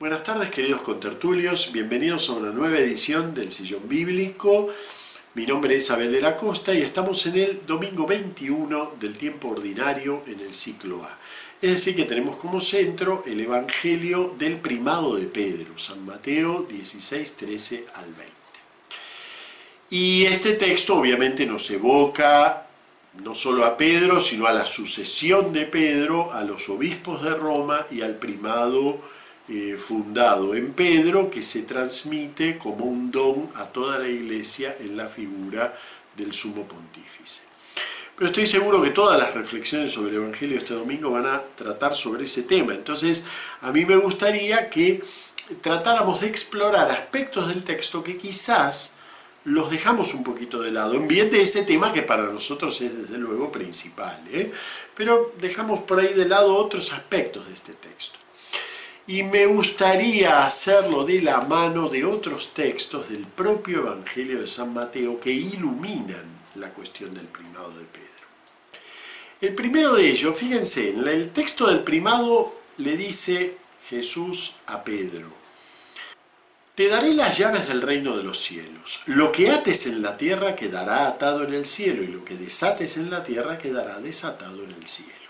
Buenas tardes queridos contertulios, bienvenidos a una nueva edición del Sillón Bíblico. Mi nombre es Abel de la Costa y estamos en el domingo 21 del tiempo ordinario en el ciclo A. Es decir, que tenemos como centro el Evangelio del primado de Pedro, San Mateo 16, 13 al 20. Y este texto obviamente nos evoca no solo a Pedro, sino a la sucesión de Pedro, a los obispos de Roma y al primado eh, fundado en Pedro que se transmite como un don a toda la iglesia en la figura del sumo pontífice. Pero estoy seguro que todas las reflexiones sobre el Evangelio este domingo van a tratar sobre ese tema. Entonces, a mí me gustaría que tratáramos de explorar aspectos del texto que quizás los dejamos un poquito de lado, en bien de ese tema que para nosotros es desde luego principal, ¿eh? pero dejamos por ahí de lado otros aspectos de este texto y me gustaría hacerlo de la mano de otros textos del propio Evangelio de San Mateo que iluminan la cuestión del primado de Pedro. El primero de ellos, fíjense, en el texto del primado le dice Jesús a Pedro, te daré las llaves del reino de los cielos. Lo que ates en la tierra quedará atado en el cielo y lo que desates en la tierra quedará desatado en el cielo.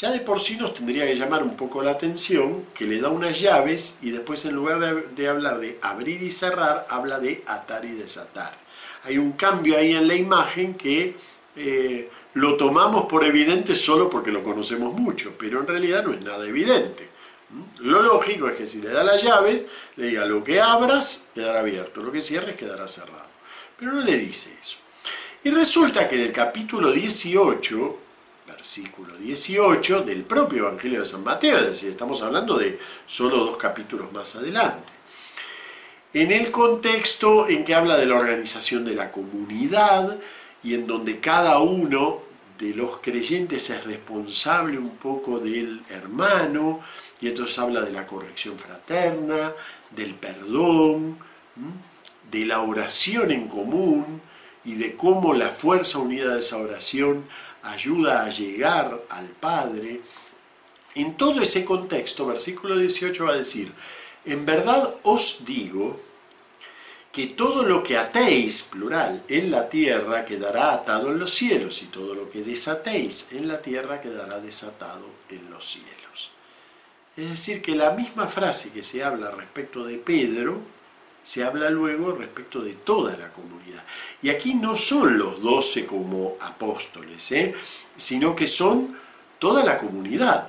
Ya de por sí nos tendría que llamar un poco la atención que le da unas llaves y después en lugar de, hablar de abrir y cerrar, habla de atar y desatar. Hay un cambio ahí en la imagen que eh, lo tomamos por evidente solo porque lo conocemos mucho, pero en realidad no es nada evidente. ¿Mm? Lo lógico es que si le da las llaves, le diga lo que abras quedará abierto, lo que cierres quedará cerrado. Pero no le dice eso. Y resulta que en el capítulo 18 versículo 18 del propio Evangelio de San Mateo, es decir, estamos hablando de solo dos capítulos más adelante. En el contexto en que habla de la organización de la comunidad y en donde cada uno de los creyentes es responsable un poco del hermano, y entonces habla de la corrección fraterna, del perdón, de la oración en común y de cómo la fuerza unida de esa oración ayuda a llegar al Padre. En todo ese contexto, versículo 18 va a decir, en verdad os digo que todo lo que atéis, plural, en la tierra quedará atado en los cielos y todo lo que desatéis en la tierra quedará desatado en los cielos. Es decir, que la misma frase que se habla respecto de Pedro, se habla luego respecto de toda la comunidad. Y aquí no son los doce como apóstoles, ¿eh? sino que son toda la comunidad,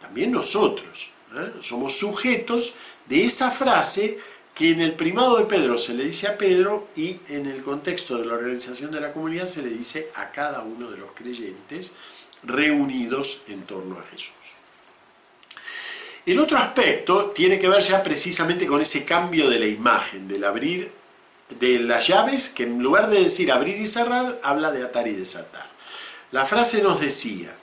también nosotros. ¿eh? Somos sujetos de esa frase que en el primado de Pedro se le dice a Pedro y en el contexto de la organización de la comunidad se le dice a cada uno de los creyentes reunidos en torno a Jesús. El otro aspecto tiene que ver ya precisamente con ese cambio de la imagen, del abrir de las llaves, que en lugar de decir abrir y cerrar, habla de atar y desatar. La frase nos decía,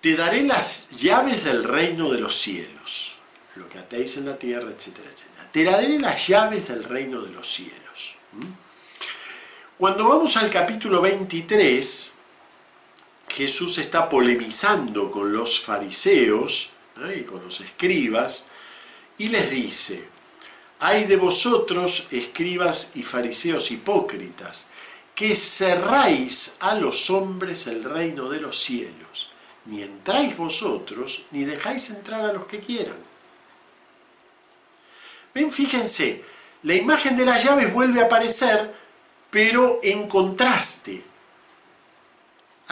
te daré las llaves del reino de los cielos, lo que atéis en la tierra, etcétera, etcétera. Te daré las llaves del reino de los cielos. Cuando vamos al capítulo 23, Jesús está polemizando con los fariseos, y con los escribas, y les dice, hay de vosotros, escribas y fariseos hipócritas, que cerráis a los hombres el reino de los cielos, ni entráis vosotros, ni dejáis entrar a los que quieran. Ven, fíjense, la imagen de las llaves vuelve a aparecer, pero en contraste.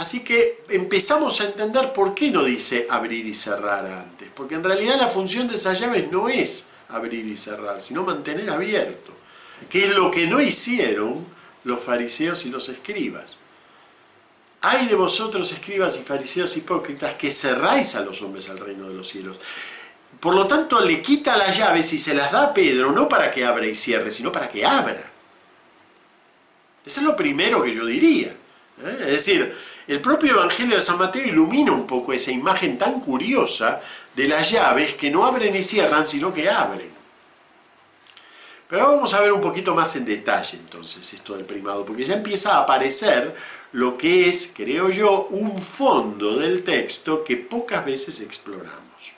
Así que empezamos a entender por qué no dice abrir y cerrar antes, porque en realidad la función de esas llaves no es abrir y cerrar, sino mantener abierto, que es lo que no hicieron los fariseos y los escribas. Hay de vosotros, escribas y fariseos hipócritas, que cerráis a los hombres al reino de los cielos. Por lo tanto, le quita las llaves y se las da a Pedro, no para que abra y cierre, sino para que abra. Eso es lo primero que yo diría. ¿eh? Es decir, el propio Evangelio de San Mateo ilumina un poco esa imagen tan curiosa de las llaves que no abren y cierran, sino que abren. Pero vamos a ver un poquito más en detalle entonces esto del primado, porque ya empieza a aparecer lo que es, creo yo, un fondo del texto que pocas veces exploramos.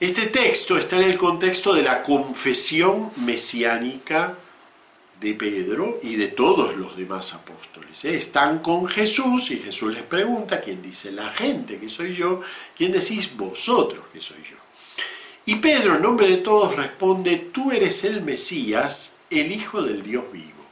Este texto está en el contexto de la confesión mesiánica de Pedro y de todos los demás apóstoles. ¿eh? Están con Jesús y Jesús les pregunta, ¿quién dice la gente que soy yo? ¿Quién decís vosotros que soy yo? Y Pedro, en nombre de todos, responde, tú eres el Mesías, el Hijo del Dios vivo.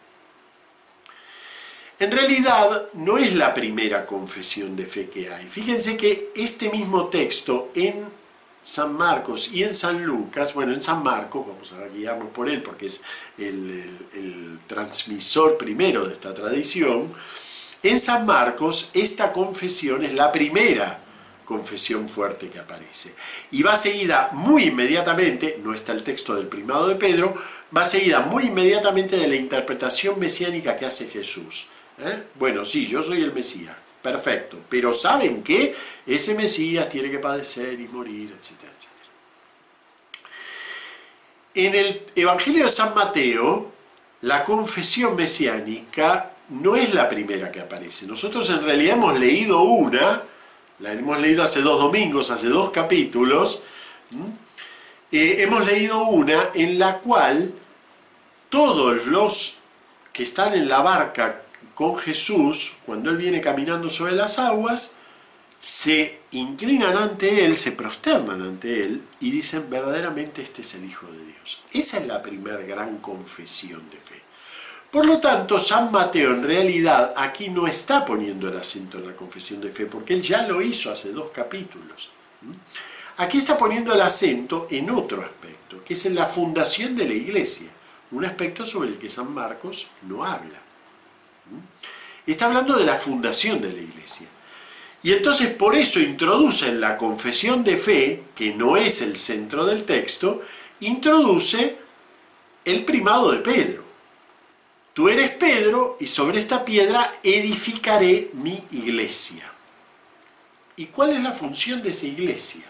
En realidad no es la primera confesión de fe que hay. Fíjense que este mismo texto en San Marcos y en San Lucas, bueno, en San Marcos, vamos a guiarnos por él porque es el, transmisor primero de esta tradición, en San Marcos esta confesión es la primera confesión fuerte que aparece. Y va seguida muy inmediatamente, no está el texto del primado de Pedro, va seguida muy inmediatamente de la interpretación mesiánica que hace Jesús. ¿Eh? Bueno, sí, yo soy el Mesías, perfecto, pero ¿saben que Ese Mesías tiene que padecer y morir, etcétera, etcétera. En el Evangelio de San Mateo, la confesión mesiánica no es la primera que aparece. Nosotros en realidad hemos leído una, la hemos leído hace dos domingos, hace dos capítulos, eh, hemos leído una en la cual todos los que están en la barca con Jesús, cuando Él viene caminando sobre las aguas, se inclinan ante Él, se prosternan ante Él y dicen, verdaderamente este es el Hijo de Dios. Esa es la primera gran confesión de fe. Por lo tanto, San Mateo en realidad aquí no está poniendo el acento en la confesión de fe, porque él ya lo hizo hace dos capítulos. Aquí está poniendo el acento en otro aspecto, que es en la fundación de la iglesia, un aspecto sobre el que San Marcos no habla. Está hablando de la fundación de la iglesia. Y entonces por eso introduce en la confesión de fe, que no es el centro del texto, introduce el primado de Pedro. Tú eres Pedro y sobre esta piedra edificaré mi iglesia. ¿Y cuál es la función de esa iglesia?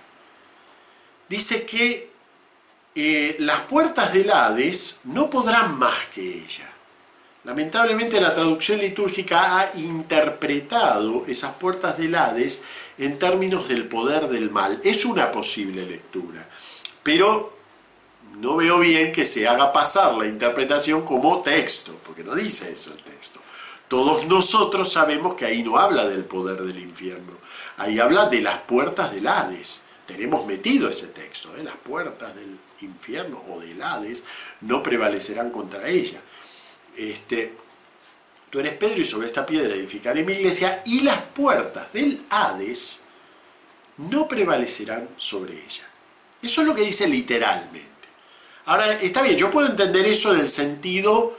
Dice que eh, las puertas del Hades no podrán más que ella. Lamentablemente la traducción litúrgica ha interpretado esas puertas del Hades en términos del poder del mal. Es una posible lectura, pero no veo bien que se haga pasar la interpretación como texto, porque no dice eso el texto. Todos nosotros sabemos que ahí no habla del poder del infierno, ahí habla de las puertas del Hades. Tenemos metido ese texto, ¿eh? las puertas del infierno o del Hades no prevalecerán contra ella este, tú eres Pedro y sobre esta piedra edificaré mi iglesia y las puertas del Hades no prevalecerán sobre ella. Eso es lo que dice literalmente. Ahora, está bien, yo puedo entender eso en el sentido,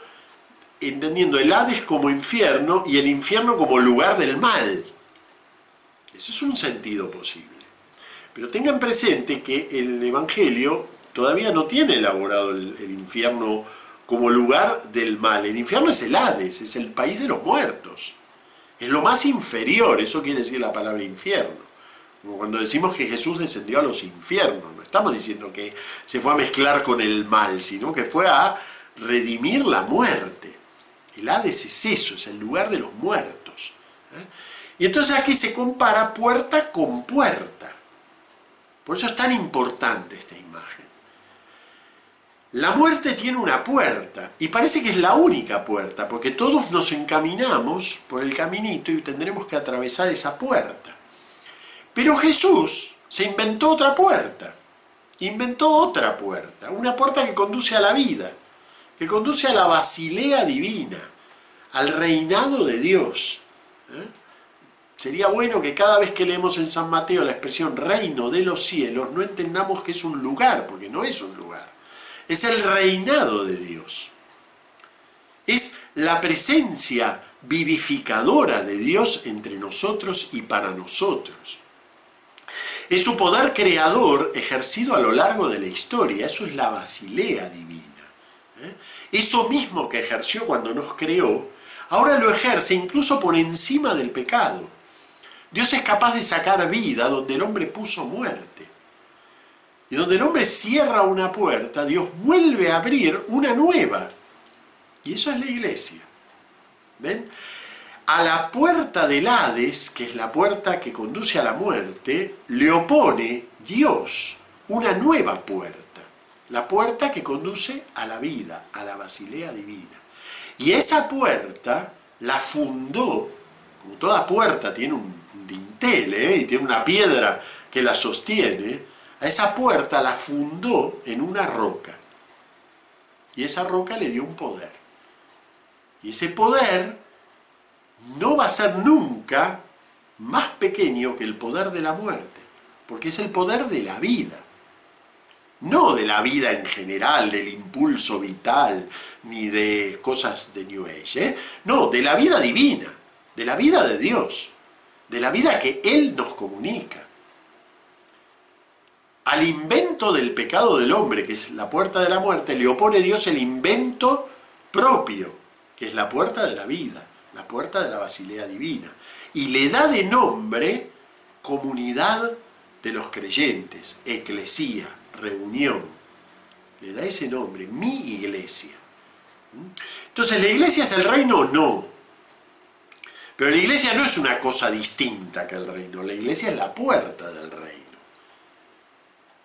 entendiendo el Hades como infierno y el infierno como lugar del mal. Eso es un sentido posible. Pero tengan presente que el Evangelio todavía no tiene elaborado el, el infierno como lugar del mal. El infierno es el Hades, es el país de los muertos. Es lo más inferior, eso quiere decir la palabra infierno. Como cuando decimos que Jesús descendió a los infiernos, no estamos diciendo que se fue a mezclar con el mal, sino que fue a redimir la muerte. El Hades es eso, es el lugar de los muertos. ¿eh? Y entonces aquí se compara puerta con puerta. Por eso es tan importante esta imagen. La muerte tiene una puerta y parece que es la única puerta, porque todos nos encaminamos por el caminito y tendremos que atravesar esa puerta. Pero Jesús se inventó otra puerta, inventó otra puerta, una puerta que conduce a la vida, que conduce a la basilea divina, al reinado de Dios. ¿eh? Sería bueno que cada vez que leemos en San Mateo la expresión reino de los cielos no entendamos que es un lugar, porque no es un lugar es el reinado de Dios. Es la presencia vivificadora de Dios entre nosotros y para nosotros. Es su poder creador ejercido a lo largo de la historia, eso es la basilea divina. ¿eh? Eso mismo que ejerció cuando nos creó, ahora lo ejerce incluso por encima del pecado. Dios es capaz de sacar vida donde el hombre puso muerte. Y donde el hombre cierra una puerta, Dios vuelve a abrir una nueva. Y eso es la iglesia. ¿Ven? A la puerta del Hades, que es la puerta que conduce a la muerte, le opone Dios, una nueva puerta, la puerta que conduce a la vida, a la basilea divina. Y esa puerta la fundó, como toda puerta tiene un dintel ¿eh? y tiene una piedra que la sostiene, a esa puerta la fundó en una roca. Y esa roca le dio un poder. Y ese poder no va a ser nunca más pequeño que el poder de la muerte, porque es el poder de la vida. No de la vida en general, del impulso vital, ni de cosas de New Age. ¿eh? No, de la vida divina, de la vida de Dios, de la vida que Él nos comunica. Al invento del pecado del hombre, que es la puerta de la muerte, le opone Dios el invento propio, que es la puerta de la vida, la puerta de la Basilea Divina. Y le da de nombre comunidad de los creyentes, eclesía, reunión. Le da ese nombre, mi iglesia. Entonces, ¿la iglesia es el reino? No. Pero la iglesia no es una cosa distinta que el reino, la iglesia es la puerta del reino.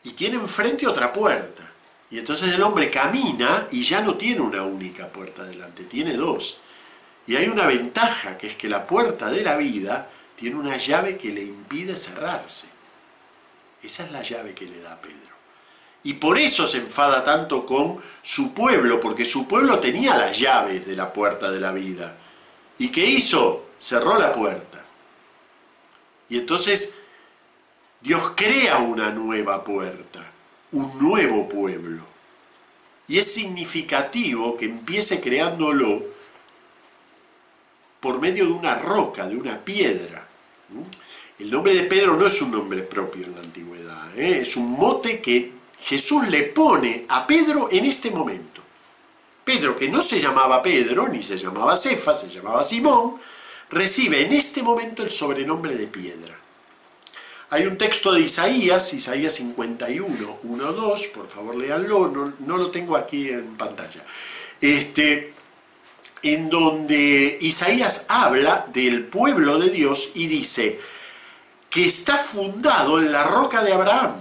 Y tiene enfrente otra puerta. Y entonces el hombre camina y ya no tiene una única puerta delante, tiene dos. Y hay una ventaja, que es que la puerta de la vida tiene una llave que le impide cerrarse. Esa es la llave que le da Pedro. Y por eso se enfada tanto con su pueblo, porque su pueblo tenía las llaves de la puerta de la vida. ¿Y qué hizo? Cerró la puerta. Y entonces Dios crea una nueva puerta, un nuevo pueblo. Y es significativo que empiece creándolo por medio de una roca, de una piedra. El nombre de Pedro no es un nombre propio en la antigüedad, ¿eh? es un mote que Jesús le pone a Pedro en este momento. Pedro, que no se llamaba Pedro, ni se llamaba Cefa, se llamaba Simón, recibe en este momento el sobrenombre de piedra. Hay un texto de Isaías, Isaías 51, 1, 2, por favor léanlo, no, no lo tengo aquí en pantalla, este, en donde Isaías habla del pueblo de Dios y dice que está fundado en la roca de Abraham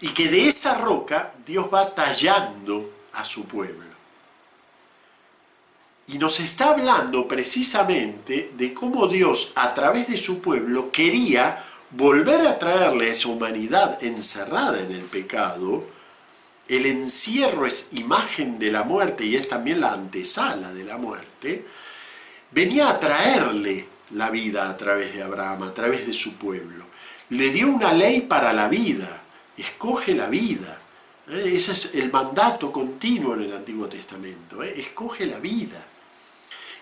y que de esa roca Dios va tallando a su pueblo. Y nos está hablando precisamente de cómo Dios a través de su pueblo quería volver a traerle a esa humanidad encerrada en el pecado, el encierro es imagen de la muerte y es también la antesala de la muerte, venía a traerle la vida a través de Abraham, a través de su pueblo. Le dio una ley para la vida, escoge la vida. ¿eh? Ese es el mandato continuo en el Antiguo Testamento, ¿eh? escoge la vida.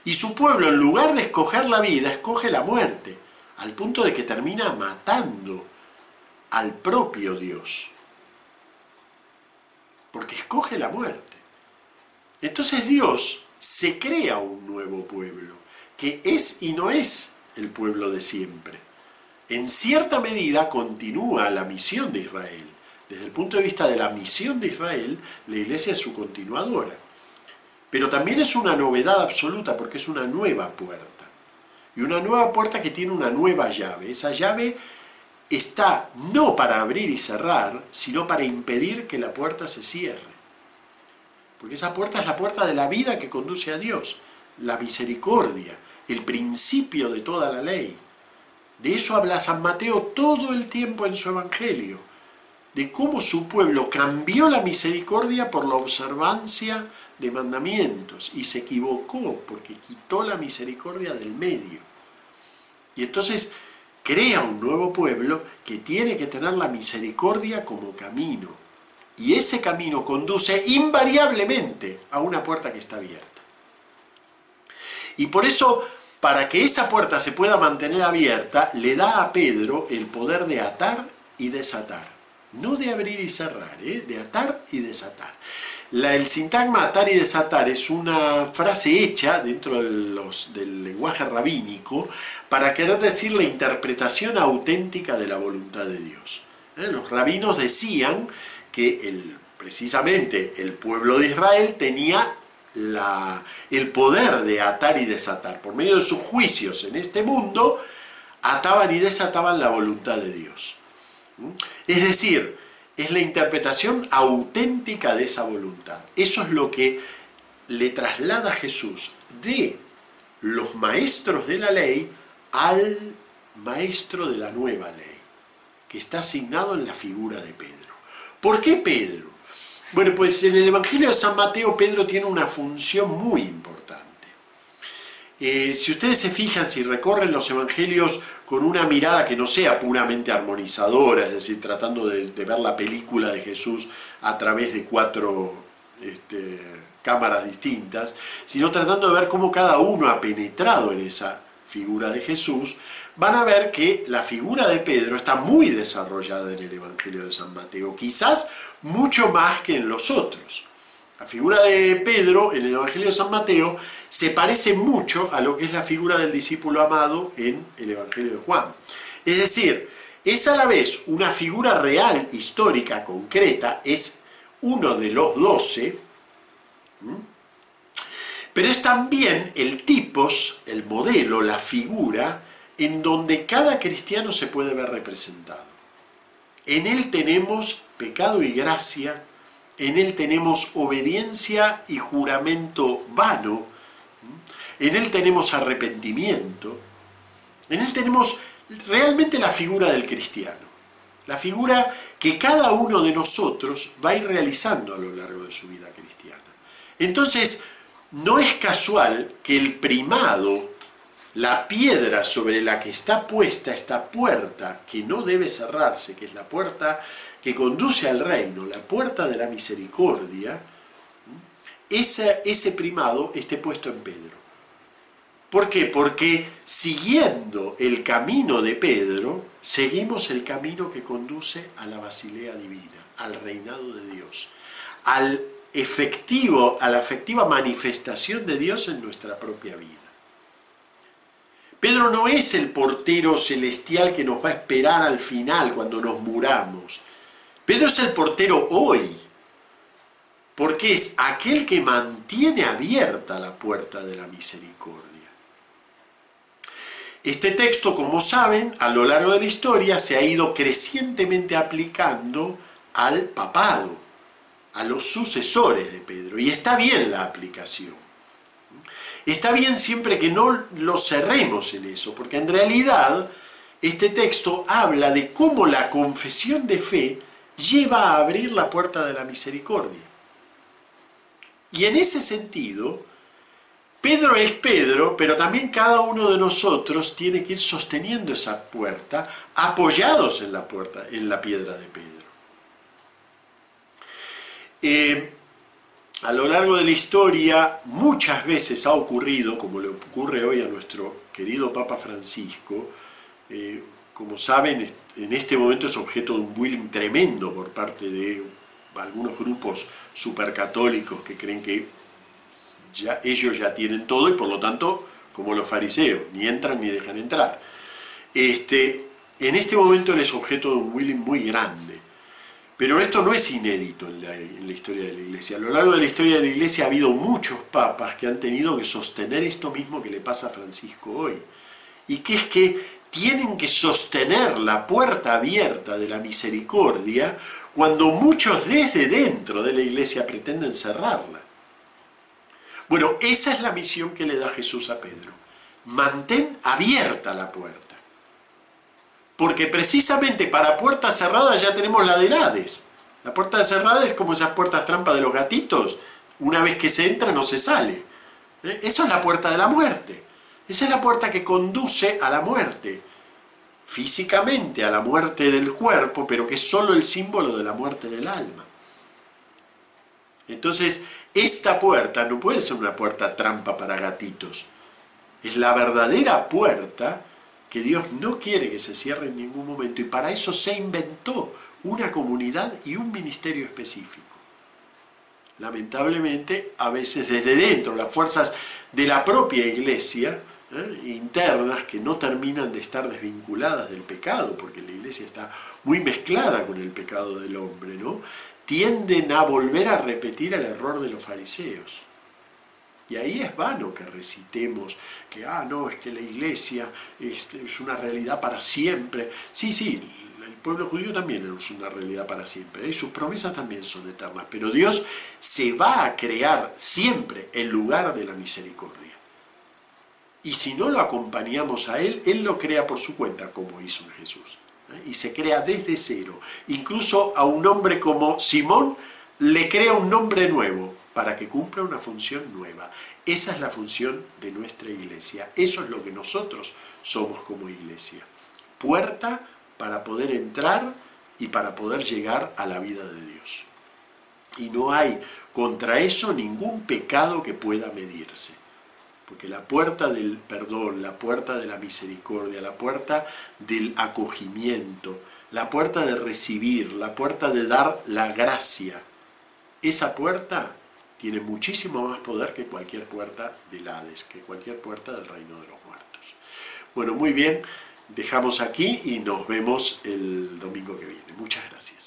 Y su pueblo, en lugar de escoger la vida, escoge la muerte al punto de que termina matando al propio Dios, porque escoge la muerte. Entonces Dios se crea un nuevo pueblo, que es y no es el pueblo de siempre. En cierta medida continúa la misión de Israel. Desde el punto de vista de la misión de Israel, la iglesia es su continuadora. Pero también es una novedad absoluta porque es una nueva puerta y una nueva puerta que tiene una nueva llave. Esa llave está no para abrir y cerrar, sino para impedir que la puerta se cierre. Porque esa puerta es la puerta de la vida que conduce a Dios, la misericordia, el principio de toda la ley. De eso habla San Mateo todo el tiempo en su Evangelio, de cómo su pueblo cambió la misericordia por la observancia de mandamientos y se equivocó porque quitó la misericordia del medio. Y entonces crea un nuevo pueblo que tiene que tener la misericordia como camino. Y ese camino conduce invariablemente a una puerta que está abierta. Y por eso, para que esa puerta se pueda mantener abierta, le da a Pedro el poder de atar y desatar. No de abrir y cerrar, ¿eh? de atar y desatar. La, el sintagma atar y desatar es una frase hecha dentro del lenguaje rabínico para querer decir la interpretación auténtica de la voluntad de Dios. ¿Eh? Los rabinos decían que precisamente el pueblo de Israel tenía el poder de atar y desatar. Por medio de sus juicios en este mundo, ataban y desataban la voluntad de Dios. ¿Mm? Es decir, es la interpretación auténtica de esa voluntad. Eso es lo que le traslada Jesús de los maestros de la ley al maestro de la nueva ley, que está asignado en la figura de Pedro. ¿Por qué Pedro? Bueno, pues en el Evangelio de San Mateo Pedro tiene una función muy importante. Eh, si ustedes se fijan, si recorren los Evangelios con una mirada que no sea puramente armonizadora, es decir, tratando de, ver la película de Jesús a través de cuatro este, cámaras distintas, sino tratando de ver cómo cada uno ha penetrado en esa figura de Jesús, van a ver que la figura de Pedro está muy desarrollada en el Evangelio de San Mateo, quizás mucho más que en los otros. La figura de Pedro en el Evangelio de San Mateo se parece mucho a lo que es la figura del discípulo amado en el Evangelio de Juan. Es decir, es a la vez una figura real, histórica, concreta, es uno de los doce, pero es también el tipos, el modelo, la figura en donde cada cristiano se puede ver representado. En él tenemos pecado y gracia, en él tenemos obediencia y juramento vano, en él tenemos arrepentimiento, en él tenemos realmente la figura del cristiano, la figura que cada uno de nosotros va a ir realizando a lo largo de su vida cristiana. Entonces, no es casual que el primado, la piedra sobre la que está puesta esta puerta, que no debe cerrarse, que es la puerta que conduce al reino, la puerta de la misericordia, ese, ese primado esté puesto en Pedro. ¿Por qué? Porque siguiendo el camino de Pedro, seguimos el camino que conduce a la Basilea Divina, al reinado de Dios, al efectivo, a la efectiva manifestación de Dios en nuestra propia vida. Pedro no es el portero celestial que nos va a esperar al final cuando nos muramos. Pedro es el portero hoy, porque es aquel que mantiene abierta la puerta de la misericordia. Este texto, como saben, a lo largo de la historia se ha ido crecientemente aplicando al papado, a los sucesores de Pedro. Y está bien la aplicación. Está bien siempre que no lo cerremos en eso, porque en realidad este texto habla de cómo la confesión de fe lleva a abrir la puerta de la misericordia. Y en ese sentido, Pedro es Pedro, pero también cada uno de nosotros tiene que ir sosteniendo esa puerta, apoyados en la puerta, en la piedra de Pedro. Eh, a lo largo de la historia muchas veces ha ocurrido, como le ocurre hoy a nuestro querido Papa Francisco, eh, como saben, en este momento es objeto de un bullying tremendo por parte de algunos grupos supercatólicos que creen que ellos ya tienen todo y por lo tanto, como los fariseos, ni entran ni dejan entrar. Este, en este momento él es objeto de un bullying muy grande. Pero esto no es inédito en la, en la, historia de la Iglesia. A lo largo de la historia de la Iglesia ha habido muchos papas que han tenido que sostener esto mismo que le pasa a Francisco hoy. Y que es que tienen que sostener la puerta abierta de la misericordia cuando muchos desde dentro de la Iglesia pretenden cerrarla. Bueno, esa es la misión que le da Jesús a Pedro. Mantén abierta la puerta. Porque precisamente para puertas cerradas ya tenemos la de Hades. La puerta cerrada es como esas puertas trampa de los gatitos. Una vez que se entra no se sale. ¿Eh? Eso es la puerta de la muerte. Esa es la puerta que conduce a la muerte. Físicamente a la muerte del cuerpo, pero que es solo el símbolo de la muerte del alma. Entonces, esta puerta no puede ser una puerta trampa para gatitos. Es la verdadera puerta que Dios no quiere que se cierre en ningún momento y para eso se inventó una comunidad y un ministerio específico. Lamentablemente, a veces desde dentro, las fuerzas de la propia iglesia ¿eh? internas que no terminan de estar desvinculadas del pecado, porque la iglesia está muy mezclada con el pecado del hombre, ¿no? tienden a volver a repetir el error de los fariseos. Y ahí es vano que recitemos que, ah, no, es que la iglesia es, es una realidad para siempre. Sí, sí, el pueblo judío también es una realidad para siempre, y sus promesas también son eternas, pero Dios se va a crear siempre el lugar de la misericordia. Y si no lo acompañamos a Él, Él lo crea por su cuenta, como hizo en Jesús. ¿eh? Y se crea desde cero. Incluso a un hombre como Simón le crea un nombre nuevo para que cumpla una función nueva. Esa es la función de nuestra iglesia. Eso es lo que nosotros somos como iglesia. Puerta para poder entrar y para poder llegar a la vida de Dios. Y no hay contra eso ningún pecado que pueda medirse. Porque la puerta del perdón, la puerta de la misericordia, la puerta del acogimiento, la puerta de recibir, la puerta de dar la gracia, esa puerta tiene muchísimo más poder que cualquier puerta del Hades, que cualquier puerta del reino de los muertos. Bueno, muy bien, dejamos aquí y nos vemos el domingo que viene. Muchas gracias.